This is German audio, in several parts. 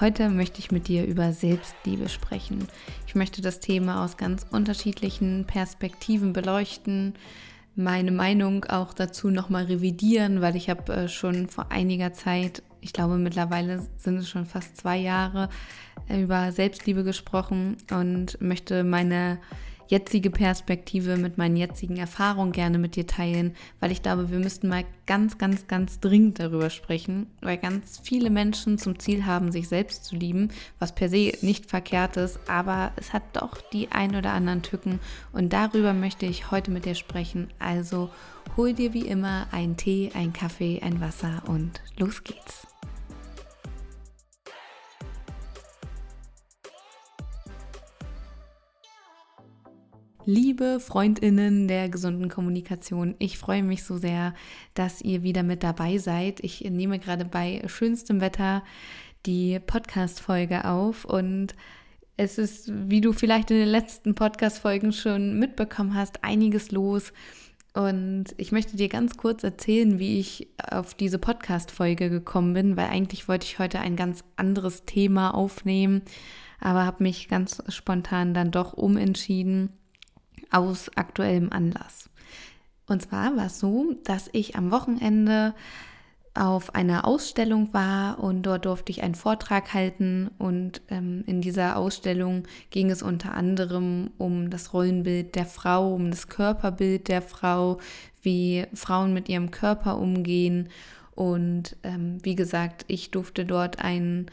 Heute möchte ich mit dir über Selbstliebe sprechen. Ich möchte das Thema aus ganz unterschiedlichen Perspektiven beleuchten, meine Meinung auch dazu nochmal revidieren, weil ich habe äh, schon vor einiger Zeit, ich glaube mittlerweile sind es schon fast zwei Jahre, äh, über Selbstliebe gesprochen und möchte meine jetzige Perspektive mit meinen jetzigen Erfahrungen gerne mit dir teilen, weil ich glaube, wir müssten mal ganz, ganz, ganz dringend darüber sprechen, weil ganz viele Menschen zum Ziel haben, sich selbst zu lieben, was per se nicht verkehrt ist, aber es hat doch die ein oder anderen Tücken und darüber möchte ich heute mit dir sprechen. Also hol dir wie immer einen Tee, einen Kaffee, ein Wasser und los geht's. Liebe Freundinnen der gesunden Kommunikation, ich freue mich so sehr, dass ihr wieder mit dabei seid. Ich nehme gerade bei schönstem Wetter die Podcast-Folge auf und es ist, wie du vielleicht in den letzten Podcast-Folgen schon mitbekommen hast, einiges los. Und ich möchte dir ganz kurz erzählen, wie ich auf diese Podcast-Folge gekommen bin, weil eigentlich wollte ich heute ein ganz anderes Thema aufnehmen, aber habe mich ganz spontan dann doch umentschieden aus aktuellem Anlass. Und zwar war es so, dass ich am Wochenende auf einer Ausstellung war und dort durfte ich einen Vortrag halten und ähm, in dieser Ausstellung ging es unter anderem um das Rollenbild der Frau, um das Körperbild der Frau, wie Frauen mit ihrem Körper umgehen und ähm, wie gesagt, ich durfte dort einen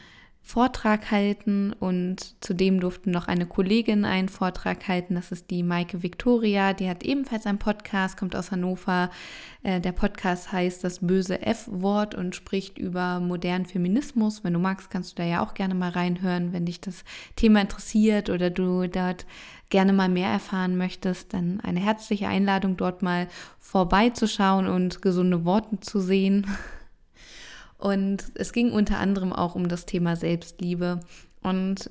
Vortrag halten und zudem durfte noch eine Kollegin einen Vortrag halten. Das ist die Maike Victoria, die hat ebenfalls einen Podcast, kommt aus Hannover. Äh, der Podcast heißt das böse F-Wort und spricht über modernen Feminismus. Wenn du magst, kannst du da ja auch gerne mal reinhören, wenn dich das Thema interessiert oder du dort gerne mal mehr erfahren möchtest, dann eine herzliche Einladung, dort mal vorbeizuschauen und gesunde Worte zu sehen. Und es ging unter anderem auch um das Thema Selbstliebe. Und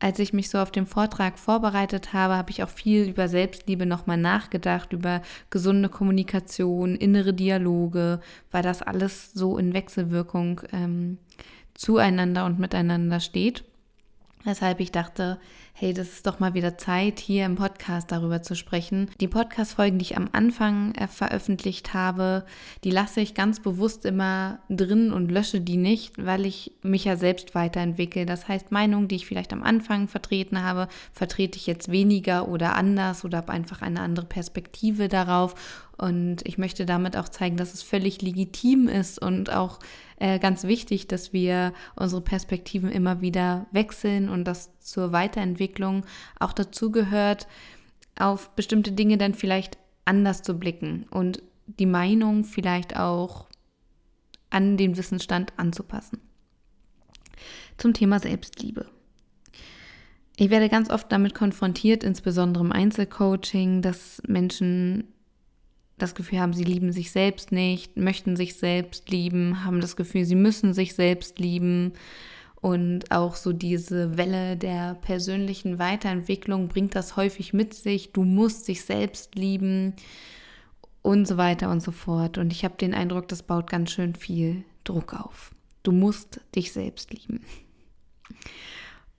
als ich mich so auf den Vortrag vorbereitet habe, habe ich auch viel über Selbstliebe nochmal nachgedacht, über gesunde Kommunikation, innere Dialoge, weil das alles so in Wechselwirkung ähm, zueinander und miteinander steht. Weshalb ich dachte, hey, das ist doch mal wieder Zeit, hier im Podcast darüber zu sprechen. Die Podcast-Folgen, die ich am Anfang äh, veröffentlicht habe, die lasse ich ganz bewusst immer drin und lösche die nicht, weil ich mich ja selbst weiterentwickle. Das heißt, Meinungen, die ich vielleicht am Anfang vertreten habe, vertrete ich jetzt weniger oder anders oder habe einfach eine andere Perspektive darauf. Und ich möchte damit auch zeigen, dass es völlig legitim ist und auch äh, ganz wichtig, dass wir unsere Perspektiven immer wieder wechseln und dass zur Weiterentwicklung auch dazu gehört, auf bestimmte Dinge dann vielleicht anders zu blicken und die Meinung vielleicht auch an den Wissensstand anzupassen. Zum Thema Selbstliebe. Ich werde ganz oft damit konfrontiert, insbesondere im Einzelcoaching, dass Menschen das Gefühl haben, sie lieben sich selbst nicht, möchten sich selbst lieben, haben das Gefühl, sie müssen sich selbst lieben. Und auch so diese Welle der persönlichen Weiterentwicklung bringt das häufig mit sich. Du musst dich selbst lieben und so weiter und so fort. Und ich habe den Eindruck, das baut ganz schön viel Druck auf. Du musst dich selbst lieben.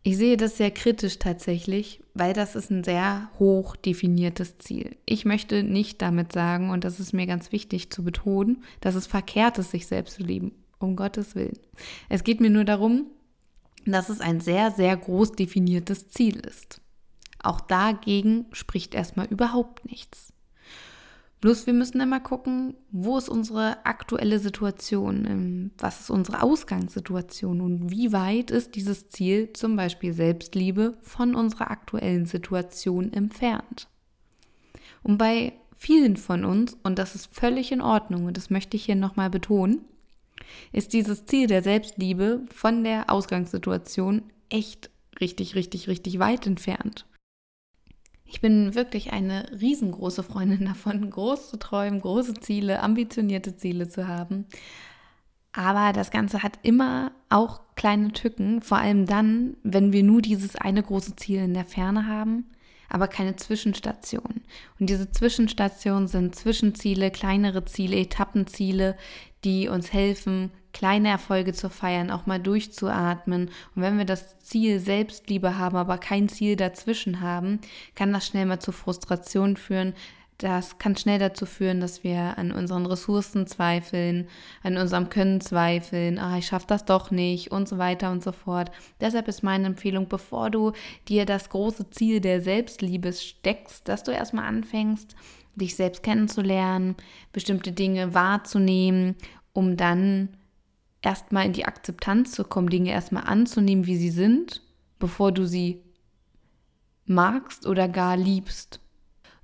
Ich sehe das sehr kritisch tatsächlich, weil das ist ein sehr hoch definiertes Ziel. Ich möchte nicht damit sagen, und das ist mir ganz wichtig zu betonen, dass es verkehrt ist, sich selbst zu lieben. Um Gottes Willen. Es geht mir nur darum, dass es ein sehr, sehr groß definiertes Ziel ist. Auch dagegen spricht erstmal überhaupt nichts. Bloß wir müssen immer gucken, wo ist unsere aktuelle Situation, ähm, was ist unsere Ausgangssituation und wie weit ist dieses Ziel, zum Beispiel Selbstliebe, von unserer aktuellen Situation entfernt. Und bei vielen von uns, und das ist völlig in Ordnung, und das möchte ich hier nochmal betonen, ist dieses Ziel der Selbstliebe von der Ausgangssituation echt richtig, richtig, richtig weit entfernt. Ich bin wirklich eine riesengroße Freundin davon, groß zu träumen, große Ziele, ambitionierte Ziele zu haben. Aber das Ganze hat immer auch kleine Tücken, vor allem dann, wenn wir nur dieses eine große Ziel in der Ferne haben, aber keine Zwischenstation. Und diese Zwischenstationen sind Zwischenziele, kleinere Ziele, Etappenziele, die uns helfen, kleine Erfolge zu feiern, auch mal durchzuatmen. Und wenn wir das Ziel Selbstliebe haben, aber kein Ziel dazwischen haben, kann das schnell mal zu Frustration führen. Das kann schnell dazu führen, dass wir an unseren Ressourcen zweifeln, an unserem Können zweifeln, ah, ich schaffe das doch nicht und so weiter und so fort. Deshalb ist meine Empfehlung, bevor du dir das große Ziel der Selbstliebe steckst, dass du erstmal anfängst, dich selbst kennenzulernen, bestimmte Dinge wahrzunehmen, um dann erstmal in die Akzeptanz zu kommen, Dinge erstmal anzunehmen, wie sie sind, bevor du sie magst oder gar liebst.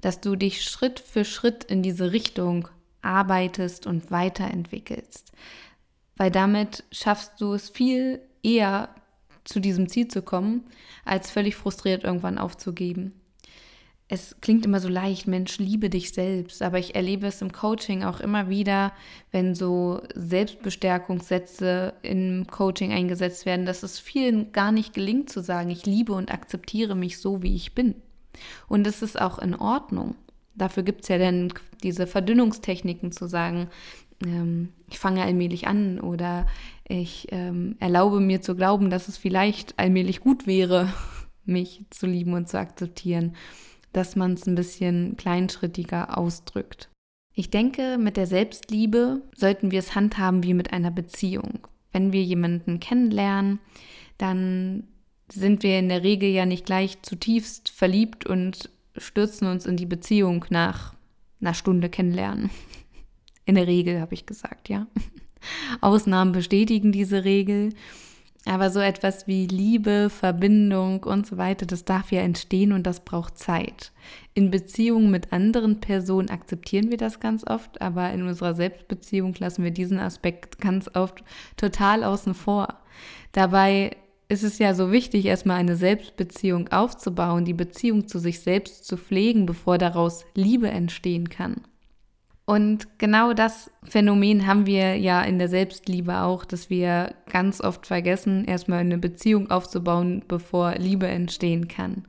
Dass du dich Schritt für Schritt in diese Richtung arbeitest und weiterentwickelst. Weil damit schaffst du es viel eher zu diesem Ziel zu kommen, als völlig frustriert irgendwann aufzugeben es klingt immer so leicht, Mensch, liebe dich selbst, aber ich erlebe es im Coaching auch immer wieder, wenn so Selbstbestärkungssätze im Coaching eingesetzt werden, dass es vielen gar nicht gelingt zu sagen, ich liebe und akzeptiere mich so, wie ich bin. Und es ist auch in Ordnung. Dafür gibt es ja dann diese Verdünnungstechniken zu sagen, ähm, ich fange allmählich an oder ich ähm, erlaube mir zu glauben, dass es vielleicht allmählich gut wäre, mich zu lieben und zu akzeptieren dass man es ein bisschen kleinschrittiger ausdrückt. Ich denke, mit der Selbstliebe sollten wir es handhaben wie mit einer Beziehung. Wenn wir jemanden kennenlernen, dann sind wir in der Regel ja nicht gleich zutiefst verliebt und stürzen uns in die Beziehung nach einer Stunde kennenlernen. In der Regel habe ich gesagt, ja. Ausnahmen bestätigen diese Regel. Aber so etwas wie Liebe, Verbindung und so weiter, das darf ja entstehen und das braucht Zeit. In Beziehungen mit anderen Personen akzeptieren wir das ganz oft, aber in unserer Selbstbeziehung lassen wir diesen Aspekt ganz oft total außen vor. Dabei ist es ja so wichtig, erstmal eine Selbstbeziehung aufzubauen, die Beziehung zu sich selbst zu pflegen, bevor daraus Liebe entstehen kann. Und genau das Phänomen haben wir ja in der Selbstliebe auch, dass wir ganz oft vergessen, erstmal eine Beziehung aufzubauen, bevor Liebe entstehen kann.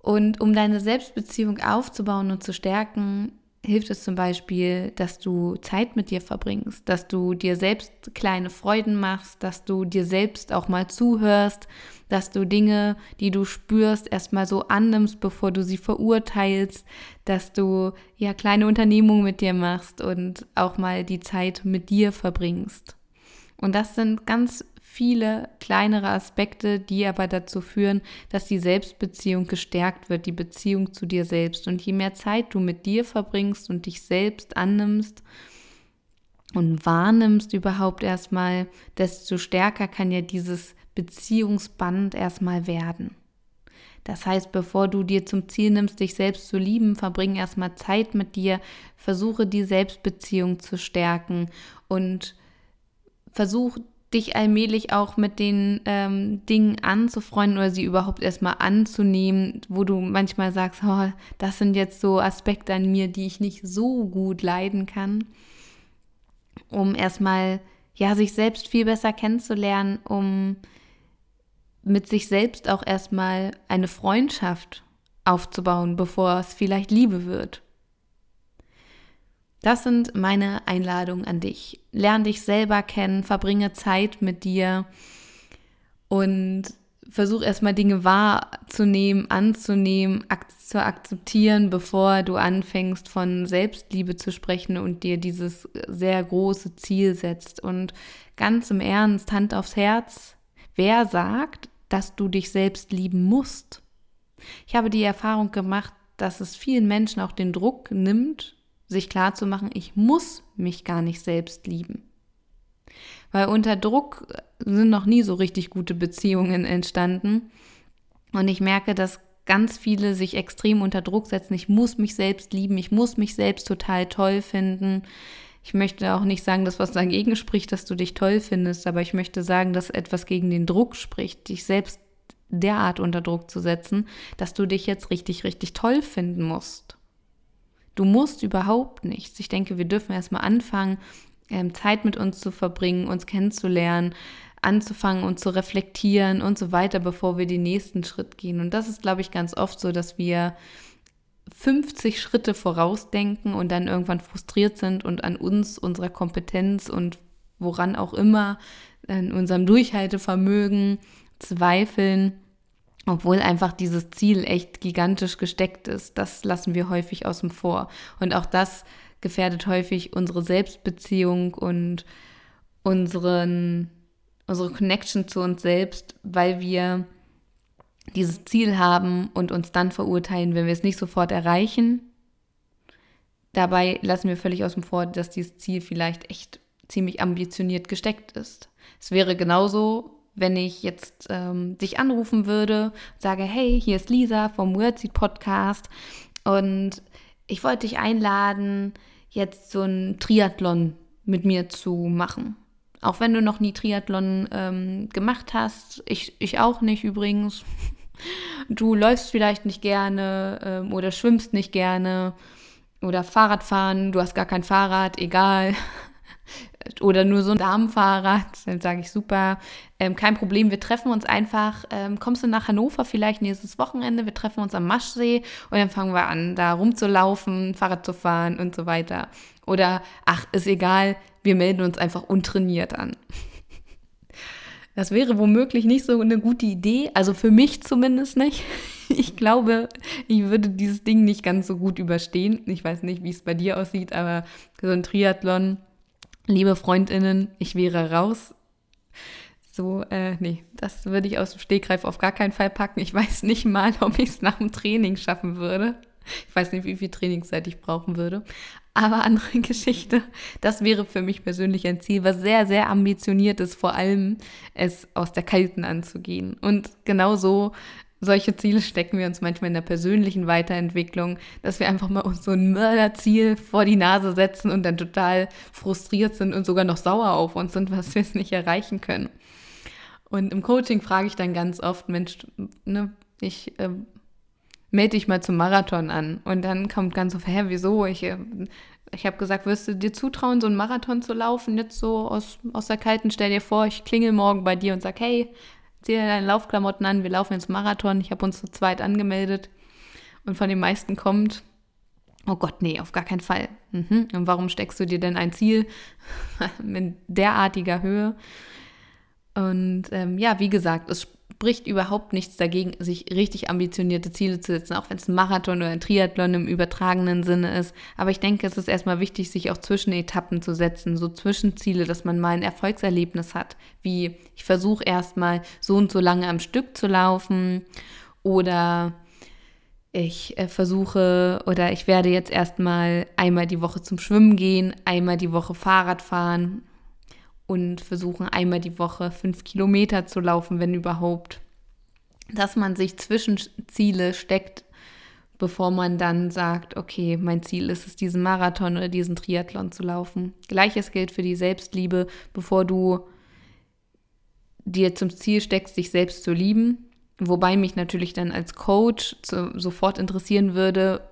Und um deine Selbstbeziehung aufzubauen und zu stärken, hilft es zum Beispiel, dass du Zeit mit dir verbringst, dass du dir selbst kleine Freuden machst, dass du dir selbst auch mal zuhörst, dass du Dinge, die du spürst, erstmal so annimmst, bevor du sie verurteilst, dass du ja kleine Unternehmungen mit dir machst und auch mal die Zeit mit dir verbringst. Und das sind ganz viele kleinere Aspekte, die aber dazu führen, dass die Selbstbeziehung gestärkt wird, die Beziehung zu dir selbst. Und je mehr Zeit du mit dir verbringst und dich selbst annimmst und wahrnimmst überhaupt erstmal, desto stärker kann ja dieses Beziehungsband erstmal werden. Das heißt, bevor du dir zum Ziel nimmst, dich selbst zu lieben, verbring erstmal Zeit mit dir, versuche die Selbstbeziehung zu stärken und versuch dich allmählich auch mit den ähm, Dingen anzufreunden oder sie überhaupt erstmal anzunehmen, wo du manchmal sagst, oh, das sind jetzt so Aspekte an mir, die ich nicht so gut leiden kann, um erstmal ja sich selbst viel besser kennenzulernen, um mit sich selbst auch erstmal eine Freundschaft aufzubauen, bevor es vielleicht Liebe wird. Das sind meine Einladungen an dich. Lern dich selber kennen, verbringe Zeit mit dir und versuch erstmal Dinge wahrzunehmen, anzunehmen, ak zu akzeptieren, bevor du anfängst von Selbstliebe zu sprechen und dir dieses sehr große Ziel setzt. Und ganz im Ernst, Hand aufs Herz, wer sagt, dass du dich selbst lieben musst? Ich habe die Erfahrung gemacht, dass es vielen Menschen auch den Druck nimmt, sich klar zu machen, ich muss mich gar nicht selbst lieben. Weil unter Druck sind noch nie so richtig gute Beziehungen entstanden. Und ich merke, dass ganz viele sich extrem unter Druck setzen. Ich muss mich selbst lieben, ich muss mich selbst total toll finden. Ich möchte auch nicht sagen, dass was dagegen spricht, dass du dich toll findest, aber ich möchte sagen, dass etwas gegen den Druck spricht, dich selbst derart unter Druck zu setzen, dass du dich jetzt richtig, richtig toll finden musst. Du musst überhaupt nichts. Ich denke, wir dürfen erstmal anfangen, ähm, Zeit mit uns zu verbringen, uns kennenzulernen, anzufangen und zu reflektieren und so weiter, bevor wir den nächsten Schritt gehen. Und das ist, glaube ich, ganz oft so, dass wir 50 Schritte vorausdenken und dann irgendwann frustriert sind und an uns, unserer Kompetenz und woran auch immer, in unserem Durchhaltevermögen zweifeln, obwohl einfach dieses Ziel echt gigantisch gesteckt ist. Das lassen wir häufig außen vor. Und auch das gefährdet häufig unsere Selbstbeziehung und unseren, unsere Connection zu uns selbst, weil wir dieses Ziel haben und uns dann verurteilen, wenn wir es nicht sofort erreichen. Dabei lassen wir völlig außen vor, dass dieses Ziel vielleicht echt ziemlich ambitioniert gesteckt ist. Es wäre genauso, wenn ich jetzt ähm, dich anrufen würde sage, hey, hier ist Lisa vom Wordseed Podcast und ich wollte dich einladen, jetzt so ein Triathlon mit mir zu machen. Auch wenn du noch nie Triathlon ähm, gemacht hast, ich, ich auch nicht übrigens. Du läufst vielleicht nicht gerne ähm, oder schwimmst nicht gerne oder Fahrradfahren, du hast gar kein Fahrrad, egal. Oder nur so ein Damenfahrrad, dann sage ich super, ähm, kein Problem, wir treffen uns einfach, ähm, kommst du nach Hannover vielleicht nächstes Wochenende, wir treffen uns am Maschsee und dann fangen wir an, da rumzulaufen, Fahrrad zu fahren und so weiter. Oder, ach, ist egal, wir melden uns einfach untrainiert an. Das wäre womöglich nicht so eine gute Idee, also für mich zumindest nicht. Ich glaube, ich würde dieses Ding nicht ganz so gut überstehen. Ich weiß nicht, wie es bei dir aussieht, aber so ein Triathlon liebe Freundinnen, ich wäre raus. So, äh, nee, das würde ich aus dem Stegreif auf gar keinen Fall packen. Ich weiß nicht mal, ob ich es nach dem Training schaffen würde. Ich weiß nicht, wie viel Trainingszeit ich brauchen würde. Aber andere Geschichte. Das wäre für mich persönlich ein Ziel, was sehr, sehr ambitioniert ist, vor allem es aus der Kalten anzugehen. Und genauso solche Ziele stecken wir uns manchmal in der persönlichen Weiterentwicklung, dass wir einfach mal uns so ein Mörderziel vor die Nase setzen und dann total frustriert sind und sogar noch sauer auf uns sind, was wir es nicht erreichen können. Und im Coaching frage ich dann ganz oft, Mensch, ne, ich äh, melde dich mal zum Marathon an. Und dann kommt ganz oft, hä, wieso? Ich, äh, ich habe gesagt, wirst du dir zutrauen, so einen Marathon zu laufen, jetzt so aus, aus der Kalten? Stell dir vor, ich klingel morgen bei dir und sag, hey, zieh dir deine Laufklamotten an, wir laufen jetzt Marathon. Ich habe uns zu zweit angemeldet und von den meisten kommt, oh Gott, nee, auf gar keinen Fall. Mhm. Und warum steckst du dir denn ein Ziel in derartiger Höhe? Und ähm, ja, wie gesagt, es spricht überhaupt nichts dagegen, sich richtig ambitionierte Ziele zu setzen, auch wenn es ein Marathon oder ein Triathlon im übertragenen Sinne ist. Aber ich denke, es ist erstmal wichtig, sich auch Zwischenetappen zu setzen, so Zwischenziele, dass man mal ein Erfolgserlebnis hat, wie ich versuche erstmal so und so lange am Stück zu laufen oder ich äh, versuche oder ich werde jetzt erstmal einmal die Woche zum Schwimmen gehen, einmal die Woche Fahrrad fahren und versuchen einmal die Woche fünf Kilometer zu laufen, wenn überhaupt. Dass man sich Zwischenziele steckt, bevor man dann sagt, okay, mein Ziel ist es, diesen Marathon oder diesen Triathlon zu laufen. Gleiches gilt für die Selbstliebe, bevor du dir zum Ziel steckst, dich selbst zu lieben. Wobei mich natürlich dann als Coach zu, sofort interessieren würde,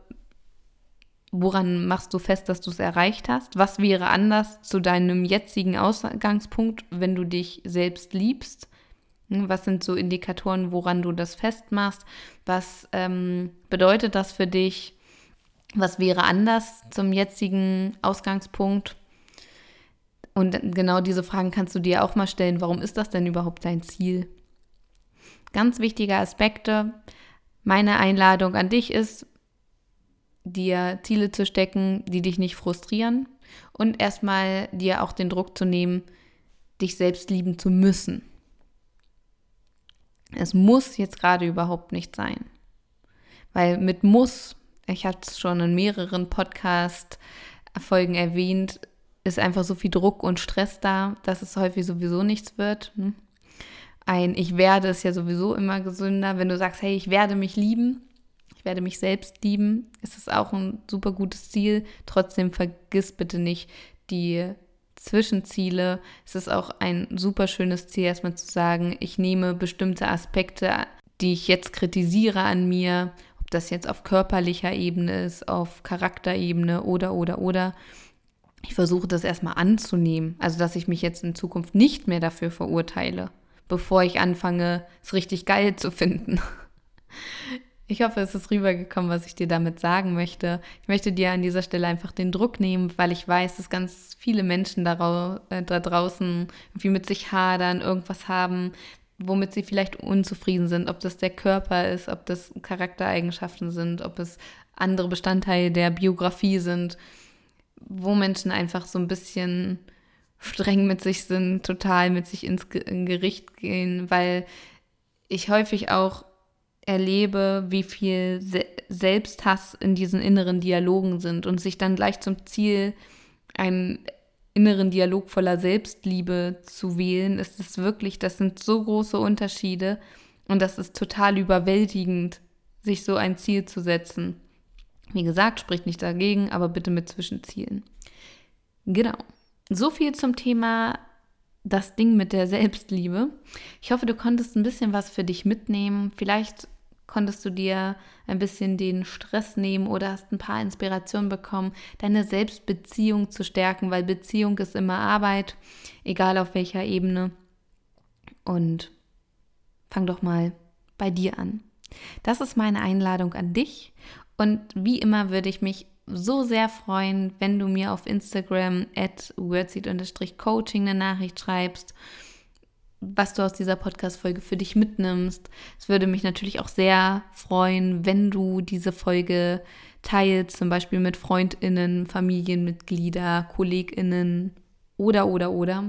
woran machst du fest, dass du es erreicht hast? Was wäre anders zu deinem jetzigen Ausgangspunkt, wenn du dich selbst liebst? Hm, was sind so Indikatoren, woran du das festmachst? Was ähm, bedeutet das für dich? Was wäre anders zum jetzigen Ausgangspunkt? Und genau diese Fragen kannst du dir auch mal stellen. Warum ist das denn überhaupt dein Ziel? Ganz wichtige Aspekte. Meine Einladung an dich ist, dir Ziele zu stecken, die dich nicht frustrieren und erstmal dir auch den Druck zu nehmen, dich selbst lieben zu müssen. Es muss jetzt gerade überhaupt nicht sein. Weil mit muss, ich hatte es schon in mehreren Podcast-Folgen erwähnt, ist einfach so viel Druck und Stress da, dass es häufig sowieso nichts wird. Hm? Ein Ich werde ist ja sowieso immer gesünder. Wenn du sagst, hey, ich werde mich lieben, werde mich selbst lieben. Es ist auch ein super gutes Ziel. Trotzdem vergiss bitte nicht die Zwischenziele. Es ist auch ein super schönes Ziel, erstmal zu sagen, ich nehme bestimmte Aspekte die ich jetzt kritisiere an mir, ob das jetzt auf körperlicher Ebene ist, auf Charakterebene oder, oder, oder. Ich versuche das erstmal anzunehmen. Also, dass ich mich jetzt in Zukunft nicht mehr dafür verurteile, bevor ich anfange, es richtig geil zu finden. Ich hoffe, es ist rübergekommen, was ich dir damit sagen möchte. Ich möchte dir an dieser Stelle einfach den Druck nehmen, weil ich weiß, dass ganz viele Menschen da, äh, da draußen irgendwie mit sich hadern, irgendwas haben, womit sie vielleicht unzufrieden sind, ob das der Körper ist, ob das Charaktereigenschaften sind, ob es andere Bestandteile der Biografie sind, wo Menschen einfach so ein bisschen streng mit sich sind, total mit sich ins Gericht gehen, weil ich häufig auch erlebe, wie viel Se Selbsthass in diesen inneren Dialogen sind und sich dann gleich zum Ziel einen inneren Dialog voller Selbstliebe zu wählen, ist es wirklich, das sind so große Unterschiede und das ist total überwältigend, sich so ein Ziel zu setzen. Wie gesagt, spricht nicht dagegen, aber bitte mit Zwischenzielen. Genau. So viel zum Thema das Ding mit der Selbstliebe. Ich hoffe, du konntest ein bisschen was für dich mitnehmen. Vielleicht konntest du dir ein bisschen den Stress nehmen oder hast ein paar Inspirationen bekommen, deine Selbstbeziehung zu stärken, weil Beziehung ist immer Arbeit, egal auf welcher Ebene. Und fang doch mal bei dir an. Das ist meine Einladung an dich. Und wie immer würde ich mich so sehr freuen, wenn du mir auf Instagram at wordseed-coaching eine Nachricht schreibst was du aus dieser Podcast-Folge für dich mitnimmst. Es würde mich natürlich auch sehr freuen, wenn du diese Folge teilst, zum Beispiel mit FreundInnen, Familienmitglieder, KollegInnen oder, oder, oder.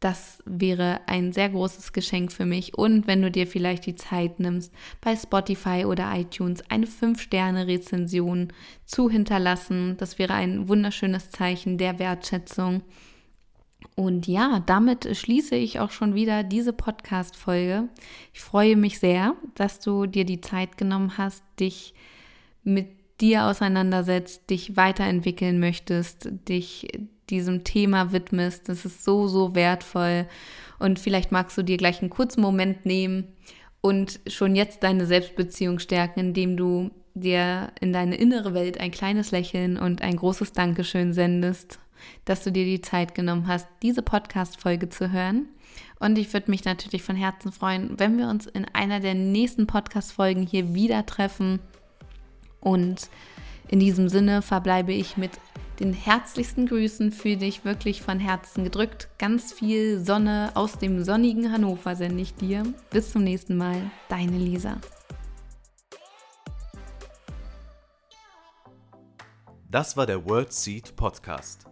Das wäre ein sehr großes Geschenk für mich. Und wenn du dir vielleicht die Zeit nimmst, bei Spotify oder iTunes eine 5-Sterne-Rezension zu hinterlassen, das wäre ein wunderschönes Zeichen der Wertschätzung. Und ja, damit schließe ich auch schon wieder diese Podcast-Folge. Ich freue mich sehr, dass du dir die Zeit genommen hast, dich mit dir auseinandersetzt, dich weiterentwickeln möchtest, dich diesem Thema widmest. Das ist so, so wertvoll. Und vielleicht magst du dir gleich einen kurzen Moment nehmen und schon jetzt deine Selbstbeziehung stärken, indem du dir in deine innere Welt ein kleines Lächeln und ein großes Dankeschön sendest dass du dir die Zeit genommen hast, diese Podcast-Folge zu hören. Und ich würde mich natürlich von Herzen freuen, wenn wir uns in einer der nächsten Podcast-Folgen hier wieder treffen. Und in diesem Sinne verbleibe ich mit den herzlichsten Grüßen für dich wirklich von Herzen gedrückt. Ganz viel Sonne aus dem sonnigen Hannover sende ich dir. Bis zum nächsten Mal, deine Lisa. Das war der World Seed Podcast.